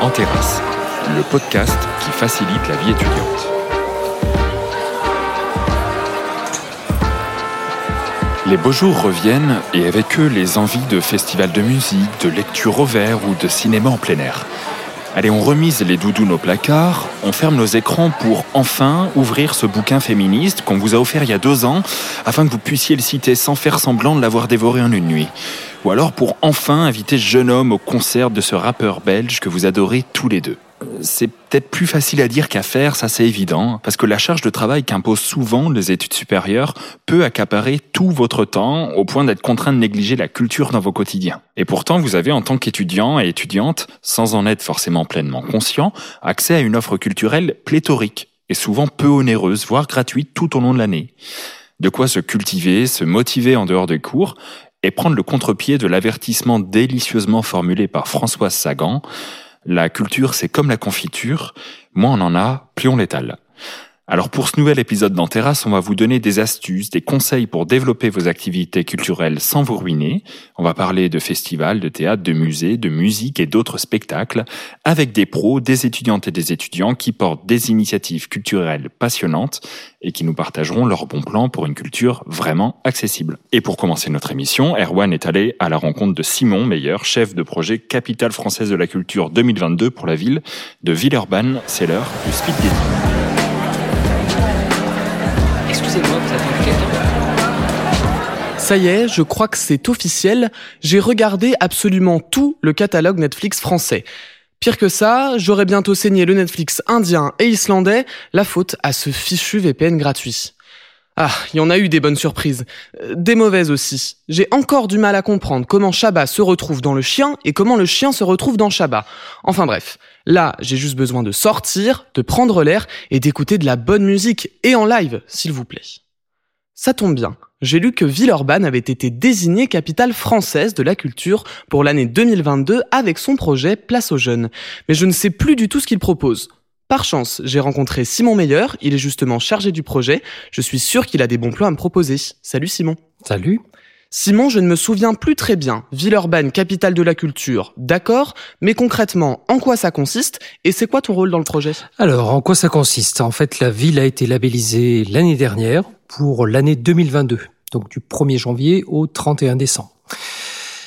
En terrasse, le podcast qui facilite la vie étudiante. Les beaux jours reviennent et avec eux les envies de festivals de musique, de lecture au vert ou de cinéma en plein air. Allez, on remise les doudous au placard, on ferme nos écrans pour enfin ouvrir ce bouquin féministe qu'on vous a offert il y a deux ans afin que vous puissiez le citer sans faire semblant de l'avoir dévoré en une nuit. Ou alors pour enfin inviter ce jeune homme au concert de ce rappeur belge que vous adorez tous les deux c'est peut-être plus facile à dire qu'à faire, ça c'est évident, parce que la charge de travail qu'imposent souvent les études supérieures peut accaparer tout votre temps au point d'être contraint de négliger la culture dans vos quotidiens. Et pourtant, vous avez en tant qu'étudiant et étudiante, sans en être forcément pleinement conscient, accès à une offre culturelle pléthorique et souvent peu onéreuse, voire gratuite tout au long de l'année. De quoi se cultiver, se motiver en dehors des cours et prendre le contre-pied de l'avertissement délicieusement formulé par Françoise Sagan la culture, c'est comme la confiture. Moins on en a, plus on l'étale. Alors pour ce nouvel épisode d'Enterras, on va vous donner des astuces, des conseils pour développer vos activités culturelles sans vous ruiner. On va parler de festivals, de théâtre, de musées, de musique et d'autres spectacles avec des pros, des étudiantes et des étudiants qui portent des initiatives culturelles passionnantes et qui nous partageront leurs bons plans pour une culture vraiment accessible. Et pour commencer notre émission, Erwan est allé à la rencontre de Simon Meyer, chef de projet Capitale française de la culture 2022 pour la ville de Villeurbanne. C'est l'heure du speed dating. Ça y est, je crois que c'est officiel, j'ai regardé absolument tout le catalogue Netflix français. Pire que ça, j'aurais bientôt saigné le Netflix indien et islandais, la faute à ce fichu VPN gratuit. Ah, il y en a eu des bonnes surprises. Euh, des mauvaises aussi. J'ai encore du mal à comprendre comment Shabba se retrouve dans le chien et comment le chien se retrouve dans Shabba. Enfin bref, là, j'ai juste besoin de sortir, de prendre l'air et d'écouter de la bonne musique et en live, s'il vous plaît. Ça tombe bien. J'ai lu que Villeurbanne avait été désignée capitale française de la culture pour l'année 2022 avec son projet Place aux jeunes. Mais je ne sais plus du tout ce qu'il propose. Par chance, j'ai rencontré Simon Meyer, il est justement chargé du projet. Je suis sûr qu'il a des bons plans à me proposer. Salut Simon. Salut. Simon, je ne me souviens plus très bien. Villeurbanne, capitale de la culture, d'accord, mais concrètement, en quoi ça consiste et c'est quoi ton rôle dans le projet? Alors, en quoi ça consiste? En fait, la ville a été labellisée l'année dernière pour l'année 2022, donc du 1er janvier au 31 décembre.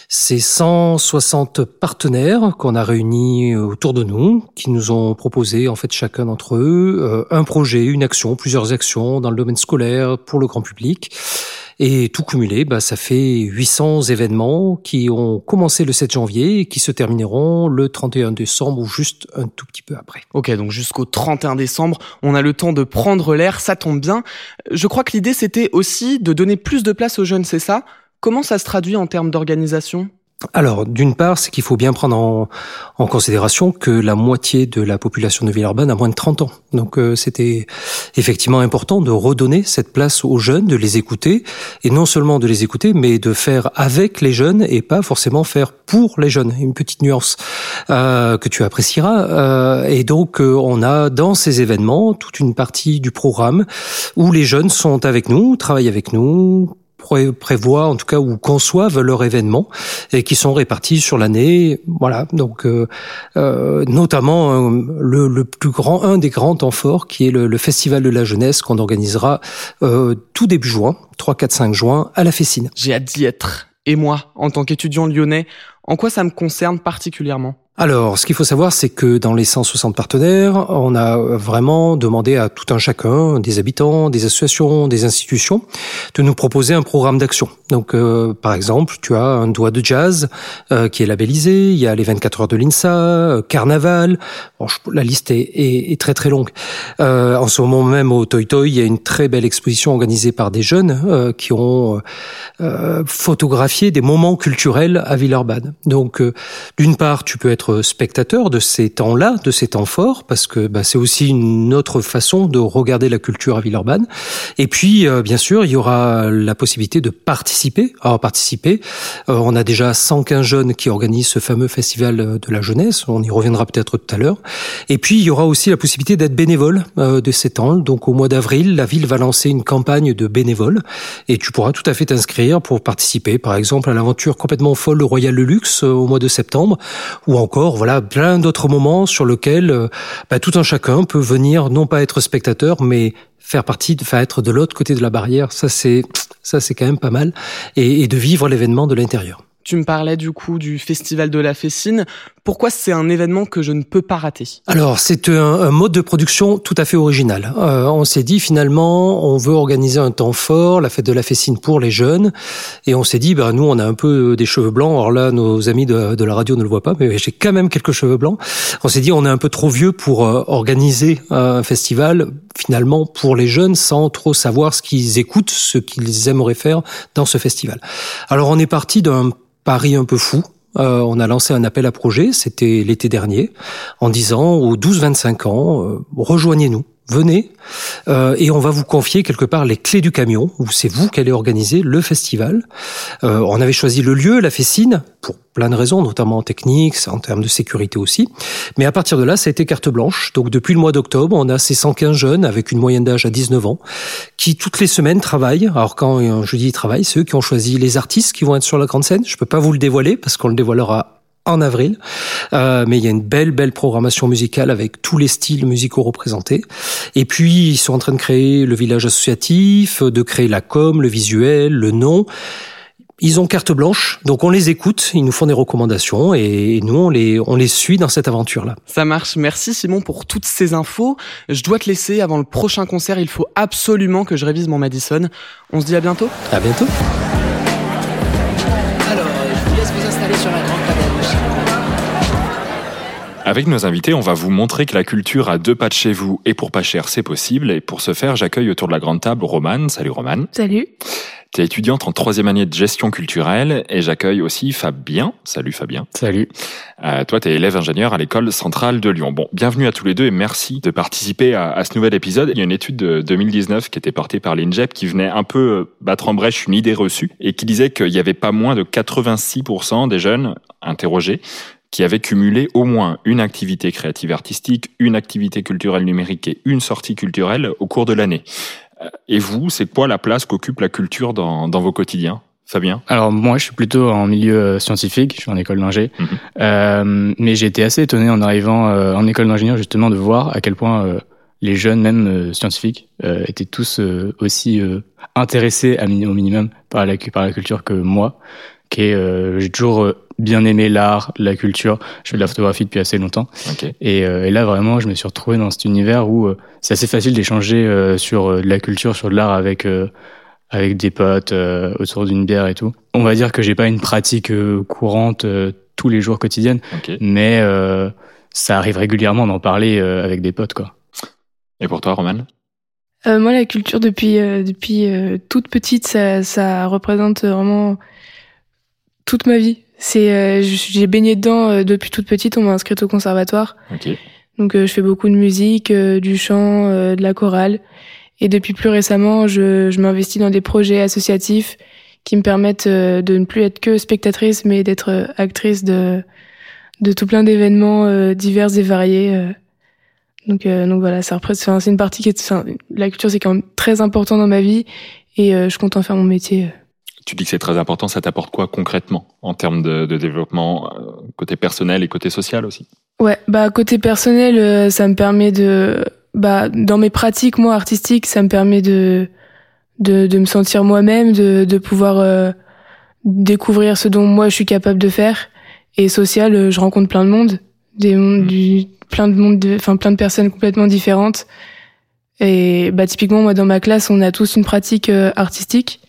C'est 160 partenaires qu'on a réunis autour de nous, qui nous ont proposé en fait chacun d'entre eux euh, un projet, une action, plusieurs actions dans le domaine scolaire pour le grand public. Et tout cumulé, bah, ça fait 800 événements qui ont commencé le 7 janvier et qui se termineront le 31 décembre ou juste un tout petit peu après. Ok, donc jusqu'au 31 décembre, on a le temps de prendre l'air, ça tombe bien. Je crois que l'idée c'était aussi de donner plus de place aux jeunes, c'est ça? Comment ça se traduit en termes d'organisation? Alors, d'une part, c'est qu'il faut bien prendre en, en, considération que la moitié de la population de Villeurbanne a moins de 30 ans. Donc, euh, c'était effectivement important de redonner cette place aux jeunes, de les écouter, et non seulement de les écouter, mais de faire avec les jeunes et pas forcément faire pour les jeunes. Une petite nuance euh, que tu apprécieras. Euh, et donc, euh, on a dans ces événements toute une partie du programme où les jeunes sont avec nous, travaillent avec nous, prévoient en tout cas ou conçoivent leur événement et qui sont répartis sur l'année. Voilà, donc euh, euh notamment euh, le, plus grand, un des grands temps forts qui est le, le Festival de la jeunesse qu'on organisera tout début juin, 3, 4, 5 juin à la Fessine. J'ai hâte d'y être. Et moi, en tant qu'étudiant lyonnais, en quoi ça me concerne particulièrement? Alors, ce qu'il faut savoir, c'est que dans les 160 partenaires, on a vraiment demandé à tout un chacun, des habitants, des associations, des institutions, de nous proposer un programme d'action. Donc, euh, par exemple, tu as un doigt de jazz euh, qui est labellisé, il y a les 24 heures de l'INSA, euh, Carnaval, la liste est, est, très très longue. en ce moment même au Toy Toy, il y a une très belle exposition organisée par des jeunes qui ont photographié des moments culturels à Villeurbanne. Donc, d'une part, tu peux être spectateur de ces temps-là, de ces temps forts, parce que bah, c'est aussi une autre façon de regarder la culture à Villeurbanne. Et puis, euh, bien sûr, il y aura la possibilité de participer. Alors, participer, euh, on a déjà 115 jeunes qui organisent ce fameux festival de la jeunesse. On y reviendra peut-être tout à l'heure. Et puis, il y aura aussi la possibilité d'être bénévole euh, de ces temps. Donc, au mois d'avril, la ville va lancer une campagne de bénévoles et tu pourras tout à fait t'inscrire pour participer, par exemple, à l'aventure complètement folle le Royal Luxe au mois de septembre, ou encore voilà, plein d'autres moments sur lesquels bah, tout un chacun peut venir, non pas être spectateur, mais faire partie, de, être de l'autre côté de la barrière. Ça, c'est ça, c'est quand même pas mal, et, et de vivre l'événement de l'intérieur. Tu me parlais du coup du Festival de la Fessine. Pourquoi c'est un événement que je ne peux pas rater? Alors, c'est un, mode de production tout à fait original. Euh, on s'est dit finalement, on veut organiser un temps fort, la fête de la Fessine pour les jeunes, et on s'est dit, ben nous, on a un peu des cheveux blancs. Alors là, nos amis de, la radio ne le voient pas, mais j'ai quand même quelques cheveux blancs. On s'est dit, on est un peu trop vieux pour euh, organiser un festival finalement pour les jeunes sans trop savoir ce qu'ils écoutent, ce qu'ils aimeraient faire dans ce festival. Alors, on est parti d'un pari un peu fou. Euh, on a lancé un appel à projet, c'était l'été dernier, en disant aux 12-25 ans, euh, rejoignez-nous venez euh, et on va vous confier quelque part les clés du camion où c'est vous qui allez organiser le festival. Euh, on avait choisi le lieu, la Fessine, pour plein de raisons, notamment en technique, en termes de sécurité aussi. Mais à partir de là, ça a été carte blanche. Donc depuis le mois d'octobre, on a ces 115 jeunes avec une moyenne d'âge à 19 ans qui toutes les semaines travaillent. Alors quand je dis travaillent, ceux qui ont choisi les artistes qui vont être sur la grande scène. Je peux pas vous le dévoiler parce qu'on le dévoilera en avril. Euh, mais il y a une belle, belle programmation musicale avec tous les styles musicaux représentés. Et puis, ils sont en train de créer le village associatif, de créer la com, le visuel, le nom. Ils ont carte blanche, donc on les écoute, ils nous font des recommandations et nous on les on les suit dans cette aventure-là. Ça marche. Merci Simon pour toutes ces infos. Je dois te laisser avant le prochain concert. Il faut absolument que je révise mon Madison. On se dit à bientôt. À bientôt. Avec nos invités, on va vous montrer que la culture à deux pas de chez vous et pour pas cher, c'est possible. Et pour ce faire, j'accueille autour de la grande table Romane. Salut Romane. Salut. Tu es étudiante en troisième année de gestion culturelle et j'accueille aussi Fabien. Salut Fabien. Salut. Euh, toi, tu es élève ingénieur à l'école centrale de Lyon. Bon, bienvenue à tous les deux et merci de participer à, à, ce nouvel épisode. Il y a une étude de 2019 qui était portée par l'INJEP qui venait un peu euh, battre en brèche une idée reçue et qui disait qu'il y avait pas moins de 86% des jeunes interrogés qui avait cumulé au moins une activité créative artistique, une activité culturelle numérique et une sortie culturelle au cours de l'année. Euh, et vous, c'est quoi la place qu'occupe la culture dans, dans vos quotidiens? Fabien? Alors moi, je suis plutôt en milieu euh, scientifique, je suis en école d'ingé, mhm. euh, mais j'ai été assez étonné en arrivant euh, en école d'ingénieur justement de voir à quel point euh, les jeunes, même scientifiques, étaient tous aussi intéressés à, au minimum par la, par la culture que moi, qui est j'ai toujours bien aimé l'art, la culture. Je fais de la photographie depuis assez longtemps. Et, euh, et, là, vraiment, je me suis retrouvé dans cet univers où euh, c'est assez facile d'échanger euh, sur de la culture, sur de l'art avec avec des potes autour d'une bière et tout. On va dire que j'ai pas une pratique courante tous les jours quotidienne, mais ça arrive régulièrement d'en parler avec des potes, quoi. Et pour toi, Roman? Moi, la culture depuis depuis toute petite, ça, ça représente vraiment toute ma vie. C'est, euh, j'ai baigné dedans euh, depuis toute petite. On m'a inscrite au conservatoire. Donc, euh, je fais beaucoup de musique, du chant, de la chorale. Et depuis plus récemment, je, je m'investis dans des projets associatifs qui me permettent de ne plus être que spectatrice, mais d'être actrice de, de tout plein d'événements divers et variés. Donc, donc voilà, ça représente, c'est une partie qui est, la culture c'est quand même très important dans ma vie et je compte en faire mon métier. Tu dis que c'est très important, ça t'apporte quoi concrètement en termes de, de, développement euh, côté personnel et côté social aussi? Ouais, bah côté personnel, euh, ça me permet de, bah dans mes pratiques moi artistiques, ça me permet de de, de me sentir moi-même, de, de pouvoir euh, découvrir ce dont moi je suis capable de faire. Et social, je rencontre plein de monde, des mondes, mmh. du, plein de monde, enfin plein de personnes complètement différentes. Et bah typiquement moi dans ma classe, on a tous une pratique artistique.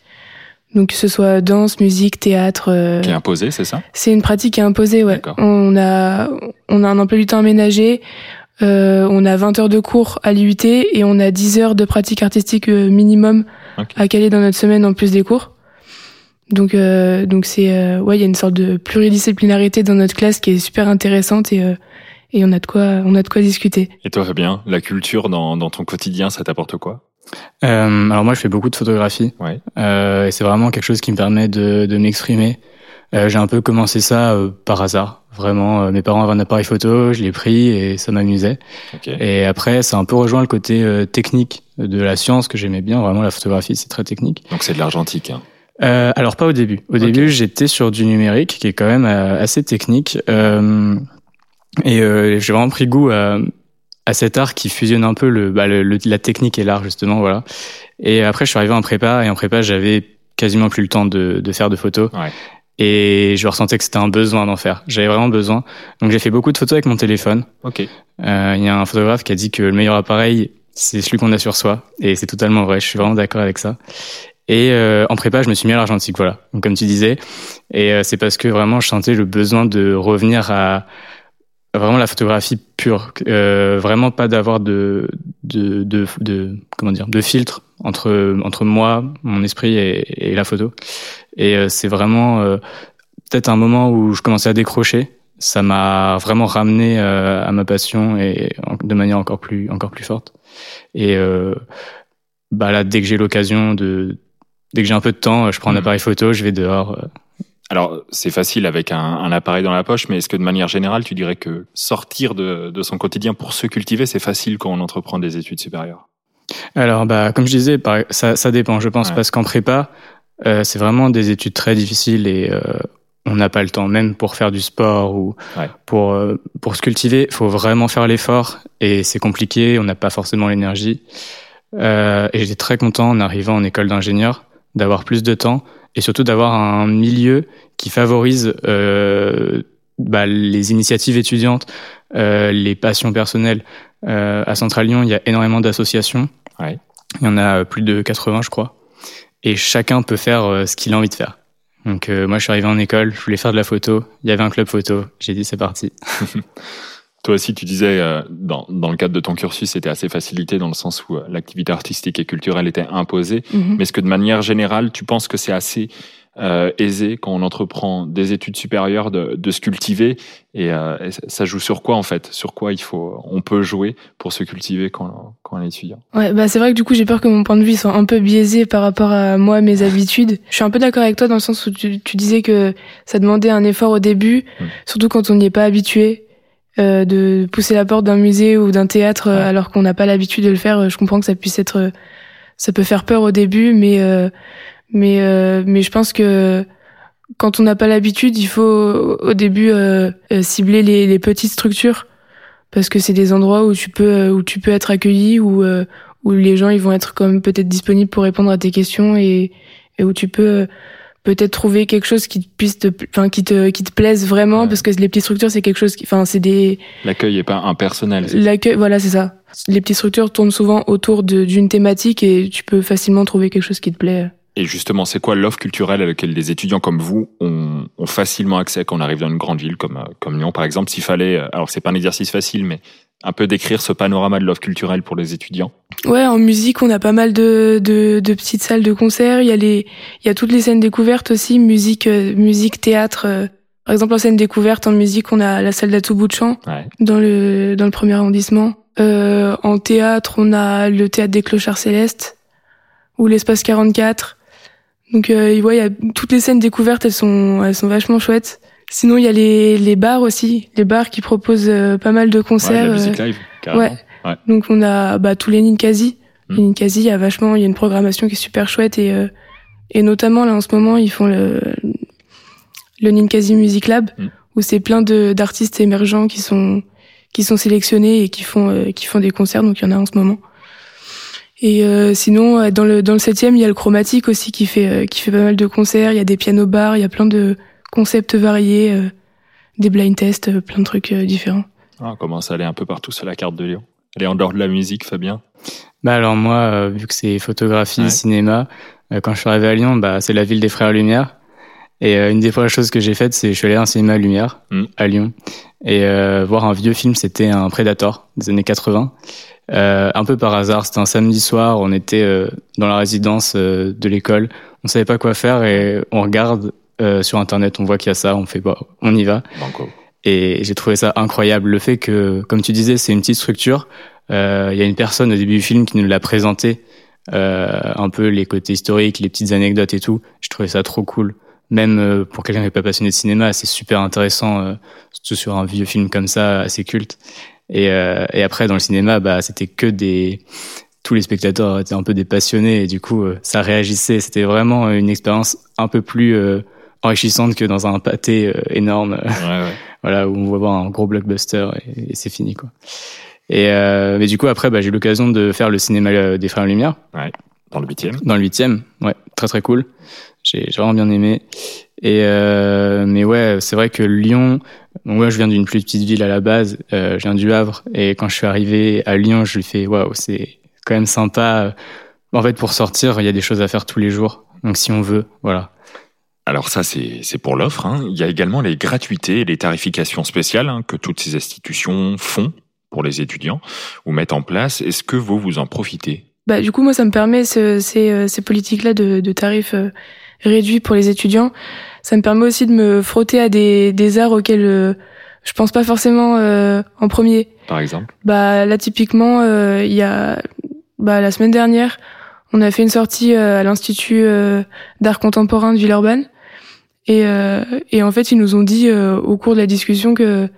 Donc que ce soit danse, musique, théâtre. Euh, qui est imposé, c'est ça? C'est une pratique qui est imposée, ouais. On a on a un emploi du temps aménagé. Euh, on a 20 heures de cours à l'IUT et on a 10 heures de pratique artistique euh, minimum à caler dans notre semaine en plus des cours. Donc euh, donc c'est euh, ouais, il y a une sorte de pluridisciplinarité dans notre classe qui est super intéressante et et on a de quoi on a de quoi discuter. Et toi Fabien, la culture dans dans ton quotidien, ça t'apporte quoi? Euh, alors moi, je fais beaucoup de photographie. Ouais. Euh, et c'est vraiment quelque chose qui me permet de, de m'exprimer. Euh, j'ai un peu commencé ça par hasard. Vraiment, mes parents avaient un appareil photo, je l'ai pris et ça m'amusait. Okay. Et après, ça a un peu rejoint le côté technique de la science que j'aimais bien. Vraiment, la photographie, c'est très technique. Donc c'est de l'argentique. Hein. alors pas au début. Au okay. début, j'étais sur du numérique qui est quand même assez technique. Et j'ai vraiment pris goût à, à cet art qui fusionne un peu le, bah, le, la technique et l'art justement, voilà. Et après, je suis arrivé en prépa et en prépa, j'avais quasiment plus le temps de, de faire de photos. Ouais. Et je ressentais que c'était un besoin d'en faire. J'avais vraiment besoin. Donc j'ai fait beaucoup de photos avec mon téléphone. Ok. Euh, il y a un photographe qui a dit que le meilleur appareil, c'est celui qu'on a sur soi. Et c'est totalement vrai. Je suis vraiment d'accord avec ça. Et euh, en prépa, je me suis mis à l'argentique, voilà. Donc comme tu disais. Et euh, c'est parce que vraiment, je sentais le besoin de revenir à vraiment la photographie pure. Euh, vraiment pas d'avoir de, de, de, de, comment dire, de filtre entre, entre moi, mon esprit et, et la photo. Et euh, c'est vraiment euh, peut-être un moment où je commençais à décrocher. Ça m'a vraiment ramené euh, à ma passion et de manière encore plus encore plus forte. Et bah là, dès que j'ai l'occasion de, dès que j'ai un peu de temps, je prends un mmh. appareil photo, je vais dehors. Alors, c'est facile avec un, un, appareil dans la poche, mais est-ce que de manière générale, tu dirais que sortir de, de son quotidien pour se cultiver, c'est facile quand on entreprend des études supérieures? Alors, bah, comme je disais, ça, ça dépend, je pense, parce qu'en prépa, euh, c'est vraiment des études très difficiles et euh, on n'a pas le temps même pour faire du sport ou pour euh, pour se cultiver. Il faut vraiment faire l'effort et c'est compliqué. On n'a pas forcément l'énergie. et j'étais très content en arrivant en école d'ingénieur d'avoir plus de temps et surtout d'avoir un milieu qui favorise bah, les initiatives étudiantes, les passions personnelles. à Central Lyon, il y a énormément d'associations. Il y en a plus de 80, je crois et chacun peut faire euh, ce qu'il a envie de faire. Donc euh, moi je suis arrivé en école, je voulais faire de la photo, il y avait un club photo, j'ai dit c'est parti. Toi aussi, tu disais, euh, dans, dans le cadre de ton cursus, c'était assez facilité dans le sens où l'activité artistique et culturelle était imposée. Mhm. Mais est-ce que de manière générale, tu penses que c'est assez euh, aisé quand on entreprend des études supérieures de, de se cultiver? Et, euh, ça joue sur quoi en fait? Sur quoi il faut, on peut jouer pour se cultiver quand, quand on est étudiant? Ouais, bah c'est vrai que du coup j'ai peur que mon point de vue soit un peu biaisé par rapport à moi mes habitudes. Je suis un peu d'accord avec toi dans le sens où tu, tu, disais que ça demandait un effort au début, surtout quand on n'y est pas habitué. Euh, de pousser la porte d'un musée ou d'un théâtre alors qu'on n'a pas l'habitude de le faire, je comprends que ça puisse être, ça peut faire peur au début, mais mais euh, mais je pense que quand on n'a pas l'habitude, il faut au début euh, euh, cibler les, les, petites structures. Parce que c'est des endroits où tu peux où tu peux être accueilli où où les gens ils vont être comme peut-être disponibles pour répondre à tes questions et, et où tu peux peut-être trouver quelque chose qui te puisse te enfin qui te qui te plaise vraiment parce que les petites structures c'est quelque chose qui enfin c'est des l'accueil est pas impersonnel l'accueil voilà c'est ça. Les petites structures tournent souvent autour d'une thématique et tu peux facilement trouver quelque chose qui te plaît. Et justement, c'est quoi l'offre culturelle à laquelle des étudiants comme vous ont, ont, facilement accès quand on arrive dans une grande ville comme, comme Lyon, par exemple? S'il fallait, alors c'est pas un exercice facile, mais un peu décrire ce panorama de l'offre culturelle pour les étudiants Ouais, en musique, on a pas mal de, de, de petites salles de concert. Il y a les, il y a toutes les scènes découvertes aussi, musique, euh, musique, théâtre. Euh. Par exemple, en scène découverte, en musique, on a la salle d'Atou Bout de Champ ouais. dans le dans le premier arrondissement. Euh, en théâtre, on a le théâtre des Clochards Célestes ou l'espace 44. Donc euh, il y a toutes les scènes découvertes, elles sont elles sont vachement chouettes. Sinon il y a les les bars aussi, les bars qui proposent euh, pas mal de concerts. Ouais, la musique euh, live, ouais. ouais. Donc on a bah tous les Ninkasi. Mm. Les Ninkasi, il y a vachement il y a une programmation qui est super chouette et euh, et notamment là en ce moment, ils font le le Ninkasi Music Lab mm. où c'est plein de d'artistes émergents qui sont qui sont sélectionnés et qui font qui font des concerts donc il y en a en ce moment. Et euh, sinon, euh, dans le dans le septième, il y a le chromatique aussi qui fait euh, qui fait pas mal de concerts. Il y a des pianos bars, il y a plein de concepts variés, des blind tests, plein de trucs différents. Ah, on commence à aller un peu partout sur la carte de Lyon? Aller en dehors de la musique, Fabien? Bah alors moi, vu que c'est photographie, cinéma, quand je suis arrivé à Lyon, bah c'est la ville des frères Lumière. Et une des premières choses que j'ai faites, c'est je suis allé à un cinéma Lumière mm. à Lyon et voir un vieux film. C'était un Predator des années 80. Euh, un peu par hasard, c'était un samedi soir, on était euh, dans la résidence euh, de l'école, on savait pas quoi faire et on regarde sur internet, on voit qu'il y a ça, on fait bah, on y va. Et j'ai trouvé ça incroyable, le fait que, comme tu disais, c'est une petite structure. Il y a une personne au début du film qui nous l'a présenté, un peu les côtés historiques, les petites anecdotes et tout. Je trouvais ça trop cool. Même pour quelqu'un qui n'est pas passionné de cinéma, c'est super intéressant, surtout sur un vieux film comme ça, assez culte. Et, euh, et après, dans le cinéma, bah, c'était que des tous les spectateurs étaient un peu des passionnés et du coup, euh, ça réagissait. C'était vraiment une expérience un peu plus euh, enrichissante que dans un pâté énorme. Ouais, ouais. voilà, où on va voir un gros blockbuster et, c'est fini, quoi. Et euh, mais du coup, après, bah, j'ai eu l'occasion de faire le cinéma des Frères Lumière. Ouais, dans le huitième. Dans le huitième, ouais, très très cool. J'ai vraiment bien aimé. Et euh, mais ouais, c'est vrai que Lyon. moi, je viens d'une plus petite ville à la base. Euh, je viens du Havre. Et quand je suis arrivé à Lyon, je lui fais waouh, c'est quand même sympa. En fait, pour sortir, il y a des choses à faire tous les jours. Donc, si on veut, voilà. Alors ça, c'est pour l'offre. Hein. Il y a également les gratuités et les tarifications spéciales hein, que toutes ces institutions font pour les étudiants ou mettent en place. Est-ce que vous, vous en profitez? Bah, Du coup, moi, ça me permet ce, ces, euh, ces politiques-là de, de, tarifs euh, réduits pour les étudiants. Ça me permet aussi de me frotter à des, des arts auxquels euh, je pense pas forcément euh, en premier. Par exemple? Bah Là, typiquement, il y a bah, la semaine dernière, on a fait une sortie à l'Institut d'art contemporain de Villeurbanne. Et, et en fait, ils nous ont dit au cours de la discussion que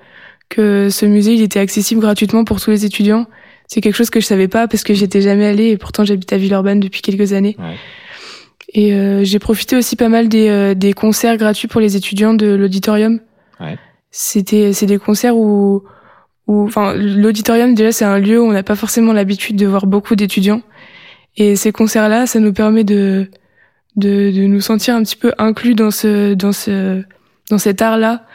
que ce musée il était accessible gratuitement pour tous les étudiants. C'est quelque chose que je savais pas parce que j'étais jamais allée et pourtant j'habite à Villeurbanne depuis quelques années. Ouais. Et euh, j'ai profité aussi pas mal des, euh, des concerts gratuits pour les étudiants de l'auditorium. Ouais. C'était c'est des concerts où où enfin l'auditorium déjà c'est un lieu où on n'a pas forcément l'habitude de voir beaucoup d'étudiants et ces concerts là ça nous permet de, de de nous sentir un petit peu inclus dans ce dans ce dans cet art là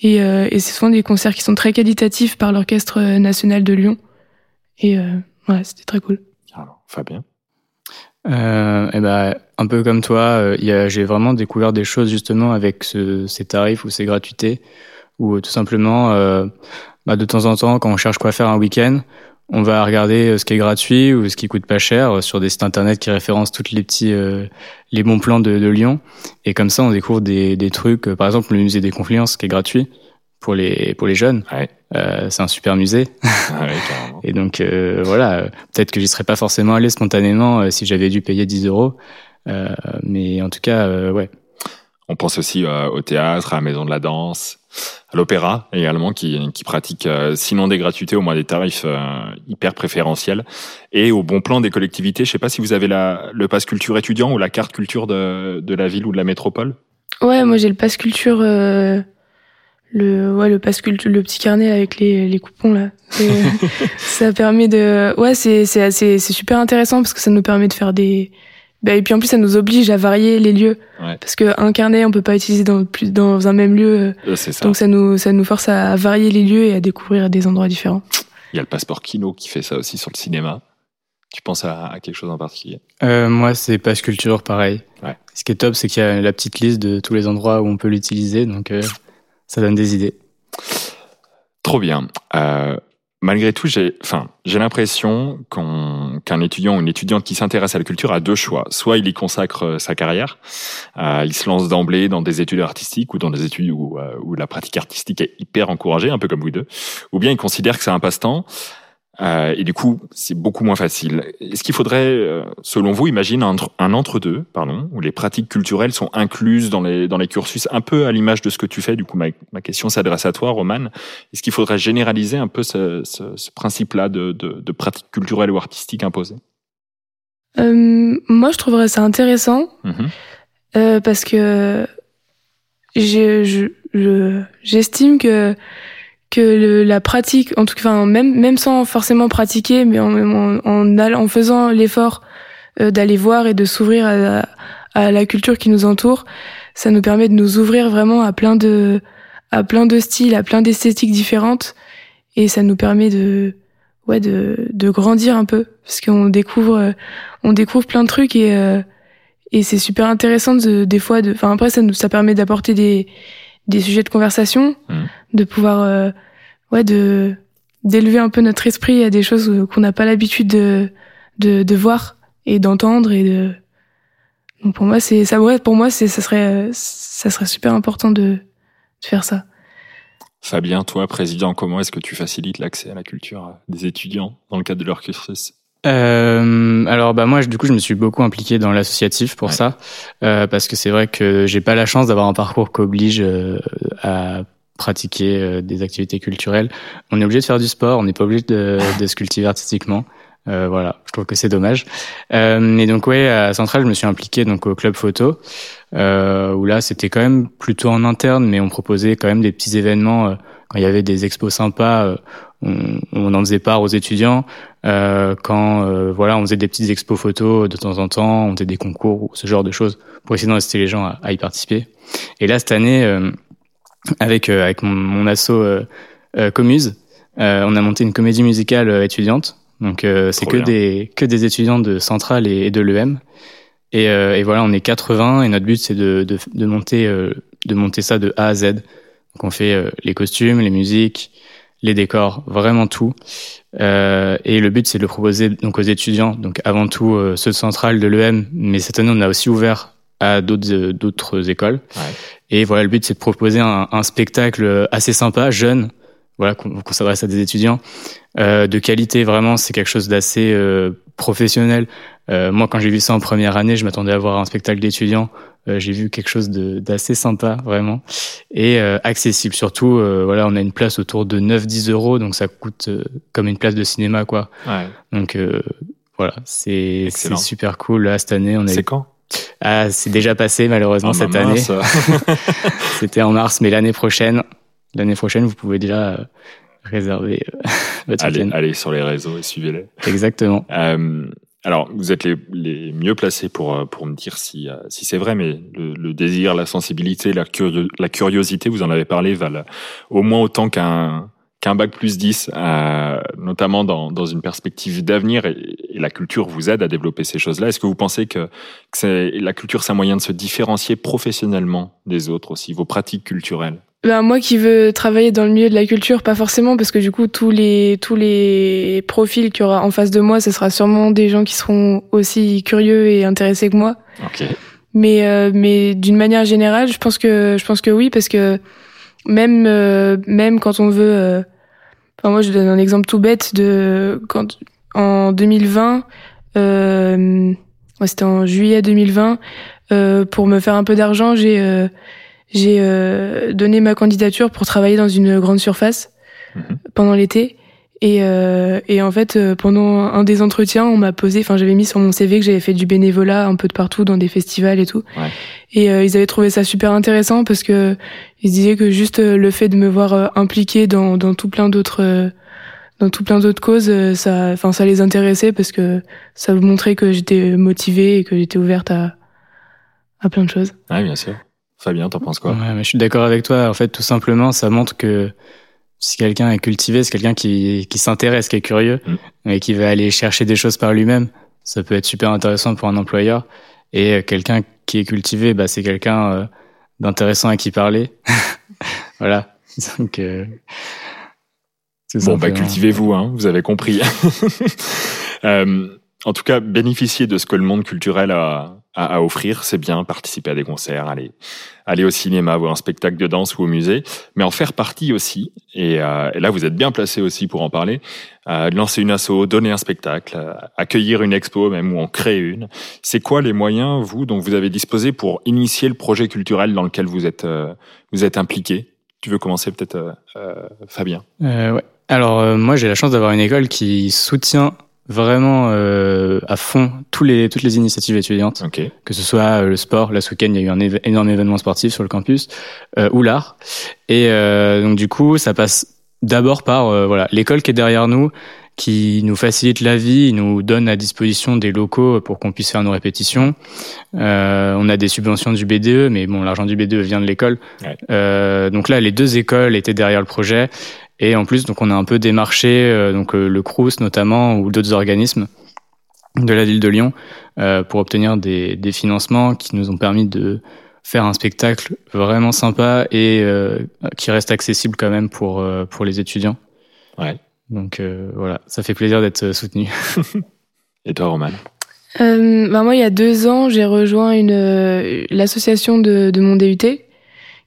et, euh, et c'est souvent des concerts qui sont très qualitatifs par l'Orchestre national de Lyon. Et euh, ouais, c'était très cool. Alors, Fabien? Euh, et eh ben, un peu comme toi, euh, j'ai vraiment découvert des choses justement avec ce, ces tarifs ou ces gratuités, ou tout simplement, euh, bah, de temps en temps, quand on cherche quoi faire un week-end, on va regarder ce qui est gratuit ou ce qui coûte pas cher sur des sites internet qui référencent toutes les petits les bons plans de, de, Lyon et comme ça on découvre des, des trucs par exemple le musée des Confluences qui est gratuit pour les pour les jeunes. Ouais. Euh, c'est un super musée. Ouais, et donc euh, voilà, peut-être que j'y serais pas forcément allé spontanément euh, si j'avais dû payer 10 euros. Euh, mais en tout cas, ouais. On pense aussi au théâtre, à la maison de la danse, à l'opéra également, qui, qui pratique sinon des gratuités, au moins des tarifs hyper préférentiels, et au bon plan des collectivités. Je sais pas si vous avez la, le passe culture étudiant ou la carte culture de, de la ville ou de la métropole. Ouais, moi j'ai le passe culture le ouais le passe le petit carnet avec les les coupons là ça permet de ouais c'est c'est assez c'est super intéressant parce que ça nous permet de faire des bah, et puis en plus ça nous oblige à varier les lieux parce que un carnet on peut pas utiliser dans plus dans un même lieu euh, ça. donc ça nous ça nous force à varier les lieux et à découvrir des endroits différents il y a le passeport Kino qui fait ça aussi sur le cinéma tu penses à, à quelque chose en particulier? Euh, Moi, c'est Passe Culture, pareil. Ouais. Ce qui est top, c'est qu'il y a la petite liste de tous les endroits où on peut l'utiliser. Donc, euh, ça donne des idées. Trop bien. Euh, malgré tout, j'ai, enfin, j'ai l'impression qu'un étudiant ou une étudiante qui s'intéresse à la culture a deux choix. Soit il y consacre euh, sa carrière, euh, il se lance d'emblée dans des études artistiques ou dans des études euh, où la pratique artistique est hyper encouragée, un peu comme vous deux. Ou bien il considère que c'est un passe-temps euh, et du coup, c'est beaucoup moins facile. Est-ce qu'il faudrait, euh, selon vous, imaginer un, entre-deux, pardon, où les pratiques culturelles sont incluses dans les, dans les cursus, un peu à l'image de ce que tu fais? Du coup, ma, ma question s'adresse à toi, Roman. Est-ce qu'il faudrait généraliser un peu ce, ce, ce principe-là de, de, de pratiques culturelles ou artistiques imposées? Euh, Moi, je trouverais ça intéressant mm-hmm. euh, parce que j'estime je, j'estime que que le, la pratique, en tout cas, même même sans forcément pratiquer, mais en en, en, faisant l'effort euh, d'aller voir et de s'ouvrir à, à, la culture qui nous entoure, ça nous permet de nous ouvrir vraiment à plein de à plein de styles, à plein d'esthétiques différentes, et ça nous permet de ouais de de grandir un peu. Parce qu'on découvre on découvre plein de trucs et euh, et c'est super intéressant de, des fois de enfin après ça nous ça permet d'apporter des des sujets de conversation, mmh. de pouvoir euh, ouais de d'élever un peu notre esprit à des choses qu'on n'a pas l'habitude de, de, de voir et d'entendre et de donc pour moi c'est ça ouais, pour moi c'est ça serait ça serait super important de, de faire ça. Fabien, toi, président, comment est-ce que tu facilites l'accès à la culture des étudiants dans le cadre de leur cursus euh, alors bah moi du coup je me suis beaucoup impliqué dans l'associatif pour ça euh, parce que c'est vrai que j'ai pas la chance d'avoir un parcours qui oblige euh, à pratiquer euh, des activités culturelles. On est obligé de faire du sport, on n'est pas obligé de, de, se cultiver artistiquement. voilà, je trouve que c'est dommage. mais donc ouais, à Centrale, je me suis impliqué donc au club photo, où là c'était quand même plutôt en interne, mais on proposait quand même des petits événements quand il y avait des expos sympas. On, on, en faisait part aux étudiants. quand voilà, on faisait des petites expos photos de temps en temps, on faisait des concours ou ce genre de choses pour essayer d'inciter les gens à, à, y participer. Et là cette année, avec avec mon, mon asso Comuse, on a monté une comédie musicale étudiante donc euh, c'est que des que des étudiants de Centrale et, de l'EM. Et, euh, et, voilà, on est 80 et notre but c'est de, de, de monter euh, de monter ça de A à Z. Donc on fait euh, les costumes, les musiques, les décors, vraiment tout. et le but c'est de le proposer donc aux étudiants, donc avant tout ceux de Centrale, de l'EM, mais cette année on a aussi ouvert à d'autres d'autres écoles. Ouais. Et voilà, le but c'est de proposer un, un spectacle assez sympa, jeune, voilà, qu'on s'adresse à des étudiants euh, de qualité. Vraiment, c'est quelque chose d'assez euh, professionnel. Euh, moi, quand j'ai vu ça en première année, je m'attendais à voir un spectacle d'étudiants. Euh, j'ai vu quelque chose d'assez sympa, vraiment, et euh, accessible. Surtout, voilà, on a une place autour de 9-10 euros, donc ça coûte comme une place de cinéma, quoi. Ouais. Donc voilà, c'est super cool. Là, cette année, on est. C'est quand? Ah, c'est déjà passé malheureusement ah, cette année. C'était en mars, mais l'année prochaine, l'année prochaine, vous pouvez déjà euh, réserver euh, votre allez, allez sur les réseaux et suivez-les. Exactement. Euh, alors, vous êtes les, mieux placés pour, euh, pour me dire si, si c'est vrai, mais le, le, désir, la sensibilité, la, la curiosité, vous en avez parlé, valent au moins autant qu'un qu'un bac plus 10, euh, notamment dans, dans une perspective d'avenir, et, et, la culture vous aide à développer ces choses-là. Est-ce que vous pensez que, que la culture, c'est un moyen de se différencier professionnellement des autres aussi, vos pratiques culturelles? Ben, moi qui veux travailler dans le milieu de la culture, pas forcément, parce que du coup, tous les, tous les profils qu'il y aura en face de moi, ce sera sûrement des gens qui seront aussi curieux et intéressés que moi. Okay. Mais, euh, mais d'une manière générale, je pense que, je pense que oui, parce que même, euh, même quand on veut, euh, enfin, moi, je donne un exemple tout bête de quand, en 2020, ouais, c'était en juillet 2020, pour me faire un peu d'argent, j'ai, j'ai euh, donné ma candidature pour travailler dans une grande surface mhm. pendant l'été. Et, euh, et en fait, euh, pendant un des entretiens, on m'a posé, enfin, j'avais mis sur mon CV que j'avais fait du bénévolat un peu de partout dans des festivals et tout. Ouais. Et ils avaient trouvé ça super intéressant parce que ils disaient que juste le fait de me voir impliqué dans, dans tout plein d'autres dans tout plein d'autres causes, ça, enfin, ça les intéressait parce que ça montrait que j'étais motivée et que j'étais ouverte à, à plein de choses. Ouais, bien sûr. Fabien, t'en penses quoi ouais, mais Je suis d'accord avec toi. En fait, tout simplement, ça montre que si quelqu'un est cultivé, c'est quelqu'un qui, qui s'intéresse, qui est curieux mm. et qui va aller chercher des choses par lui-même. Ça peut être super intéressant pour un employeur. Et euh, quelqu'un qui est cultivé, bah, c'est quelqu'un euh, d'intéressant à qui parler. voilà. Donc, euh, bon, bah, cultivez-vous, hein, vous avez compris. euh, en tout cas, bénéficier de ce que le monde culturel a, à, offrir, c'est bien, participer à des concerts, aller, aller au cinéma, voir un spectacle de danse ou au musée, mais en faire partie aussi, et, euh, et là vous êtes bien placé aussi pour en parler, euh, lancer une asso, donner un spectacle, euh, accueillir une expo même ou en créer une. C'est quoi les moyens, vous, dont vous avez disposé pour initier le projet culturel dans lequel vous êtes, euh, vous êtes impliqué? Tu veux commencer peut-être, Fabien? Ouais. Alors moi j'ai la chance d'avoir une école qui soutient vraiment euh, à fond tous les, toutes les initiatives étudiantes, que ce soit euh, le sport. Là, ce week-end, il y a eu un énorme événement sportif sur le campus, euh, ou l'art. Et euh, donc, du coup, ça passe d'abord par euh, voilà l'école qui est derrière nous, qui nous facilite la vie, nous donne à disposition des locaux pour qu'on puisse faire nos répétitions. Euh, on a des subventions du BDE, mais bon, l'argent du BDE vient de l'école. Ouais. donc là, les deux écoles étaient derrière le projet et en plus, donc on a un peu démarché euh, donc euh, le Crous notamment ou d'autres organismes de la ville de Lyon euh, pour obtenir des, des, financements qui nous ont permis de faire un spectacle vraiment sympa et qui reste accessible quand même pour pour les étudiants. Ouais. Donc voilà, ça fait plaisir d'être soutenu. et toi, Roman? Euh, bah moi, il y a deux ans, j'ai rejoint une l'association de, de mon DUT qui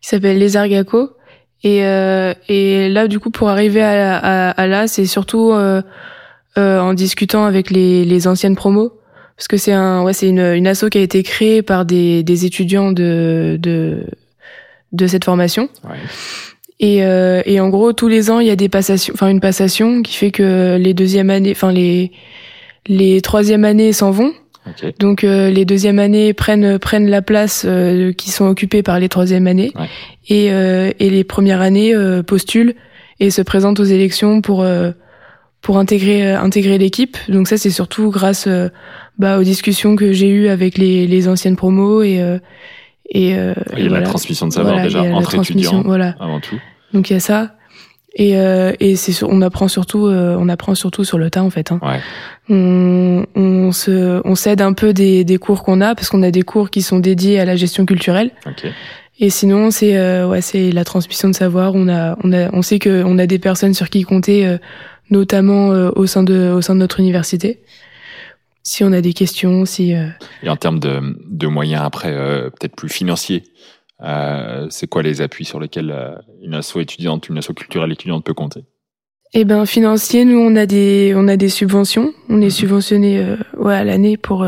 s'appelle Les Argacos et, euh, et là, du coup, pour arriver à, à, à là, c'est surtout euh, euh, en discutant avec les, les anciennes promos, parce que c'est un, ouais, c'est une, une asso qui a été créée par des, des étudiants de, de, de cette formation. Ouais. Et, euh, et en gros, tous les ans, il y a des passations, enfin une passation qui fait que les deuxièmes années, enfin les les troisième années s'en vont. Donc les deuxièmes années prennent prennent la place qui sont occupées par les troisième années et et les premières années postulent et se présentent aux élections pour pour intégrer intégrer l'équipe. Donc ça c'est surtout grâce bah, aux discussions que j'ai eues avec les les anciennes promos et et, euh, il y a la transmission de savoir déjà entre étudiants voilà. avant tout. Donc il y a ça. Et, euh, et c'est on apprend surtout euh, on apprend surtout sur le tas en fait. Hein. Ouais. On, on se on s'aide un peu des, des cours qu'on a parce qu'on a des cours qui sont dédiés à la gestion culturelle. Okay. Et sinon c'est euh, ouais c'est la transmission de savoir. On a on a on sait que on a des personnes sur qui compter euh, notamment au sein de au sein de notre université si on a des questions, si. Euh... Et en termes de, de moyens après, euh, peut-être plus financiers, euh, c'est quoi les appuis sur lesquels euh, une asso étudiante, une asso culturelle étudiante peut compter? Eh ben financier, nous on a des on a des subventions, on est mhm. subventionné euh, ouais, à l'année pour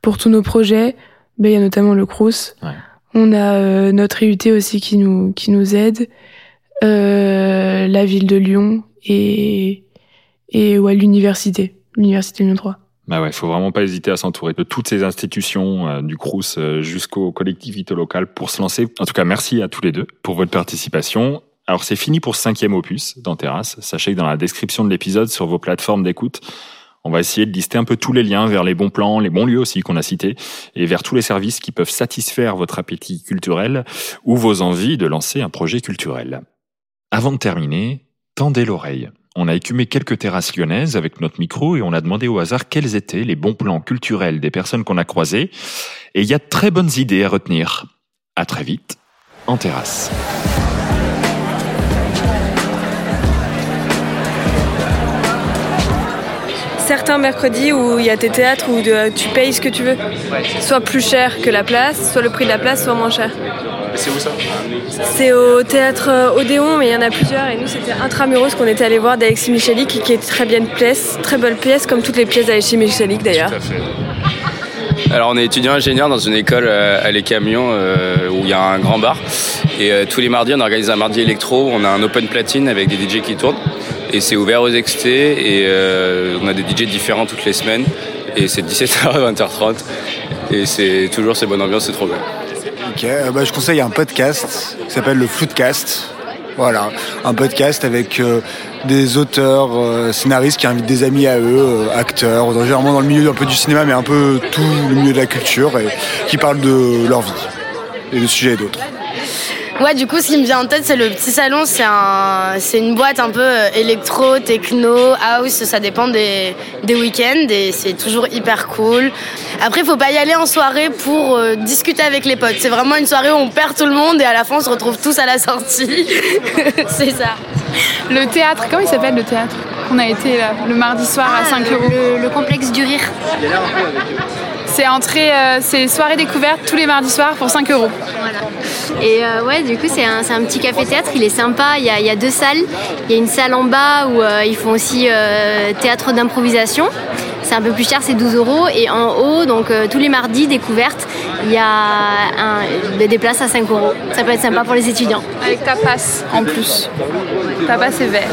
pour tous nos projets. Ben il y a notamment le Crous. Ouais. On a notre IUT aussi qui nous qui nous aide, la ville de Lyon et et ouais l'université, l'université Lyon 3. Bah ouais, faut vraiment pas hésiter à s'entourer de toutes ces institutions, euh, du Crous euh, jusqu'aux collectivités locales pour se lancer. En tout cas, merci à tous les deux pour votre participation. Alors c'est fini pour cinquième opus dans Terrasse. Sachez que dans la description de l'épisode sur vos plateformes d'écoute, on va essayer de lister un peu tous les liens vers les bons plans, les bons lieux aussi qu'on a cités, et vers tous les services qui peuvent satisfaire votre appétit culturel ou vos envies de lancer un projet culturel. Avant de terminer, tendez l'oreille. On a écumé quelques terrasses lyonnaises avec notre micro et on a demandé au hasard quels étaient les bons plans culturels des personnes qu'on a croisées. Et il y a de très bonnes idées à retenir. À très vite, en terrasse. certains mercredis où il y a tes théâtres où tu payes ce que tu veux. Soit plus cher que la place, soit le prix de la place, soit moins cher. C'est où ça C'est au théâtre euh, Odéon, mais il y en a plusieurs. Et nous, c'était Intramuros qu'on était allé voir d'Alexis Michalik, qui est très bien pièce, très belle pièce, comme toutes les pièces d'Alexis Michalik d'ailleurs. Alors on est étudiant ingénieur dans une école euh, à Les Camions euh, où il y a un grand bar et tous les mardis on organise un mardi électro, on a un open platine avec des DJ qui tournent et c'est ouvert aux extés et on a des DJ différents toutes les semaines et c'est 17h à 20h30 et c'est toujours cette bonne ambiance, c'est trop bien. Euh, bah, je conseille un podcast qui s'appelle le Floodcast. Voilà, un podcast avec euh, des auteurs, euh, scénaristes qui invitent des amis à eux, acteurs, généralement dans le milieu un peu du cinéma, mais un peu tout le milieu de la culture, et qui parlent de leur vie et de sujets et d'autres. Ouais, du coup, ce qui me vient en tête, c'est le petit salon. C'est un, c'est une boîte un peu électro, techno, house. Ça dépend des week-ends et c'est toujours hyper cool. Après, il faut pas y aller en soirée pour euh, discuter avec les potes. C'est vraiment une soirée où on perd tout le monde et à la fin, on se retrouve tous à la sortie. c'est ça. Le théâtre, comment il s'appelle le théâtre? On a été là, le mardi soir à 5 ah, euros. Le, le complexe du rire. C'est entrée, euh, c'est soirée découverte tous les mardis soirs pour 5 euros. Voilà. Et euh, ouais, du coup, c'est un, un, petit café-théâtre, il est sympa. Il y, a, il y, a, deux salles. Il y a une salle en bas où euh, ils font aussi théâtre d'improvisation. C'est un peu plus cher, c'est 12 euros. Et en haut, donc tous les mardis, découverte, il y a des places à 5 euros. Ça peut être sympa pour les étudiants. Avec ta passe en plus. Ta passe est vert.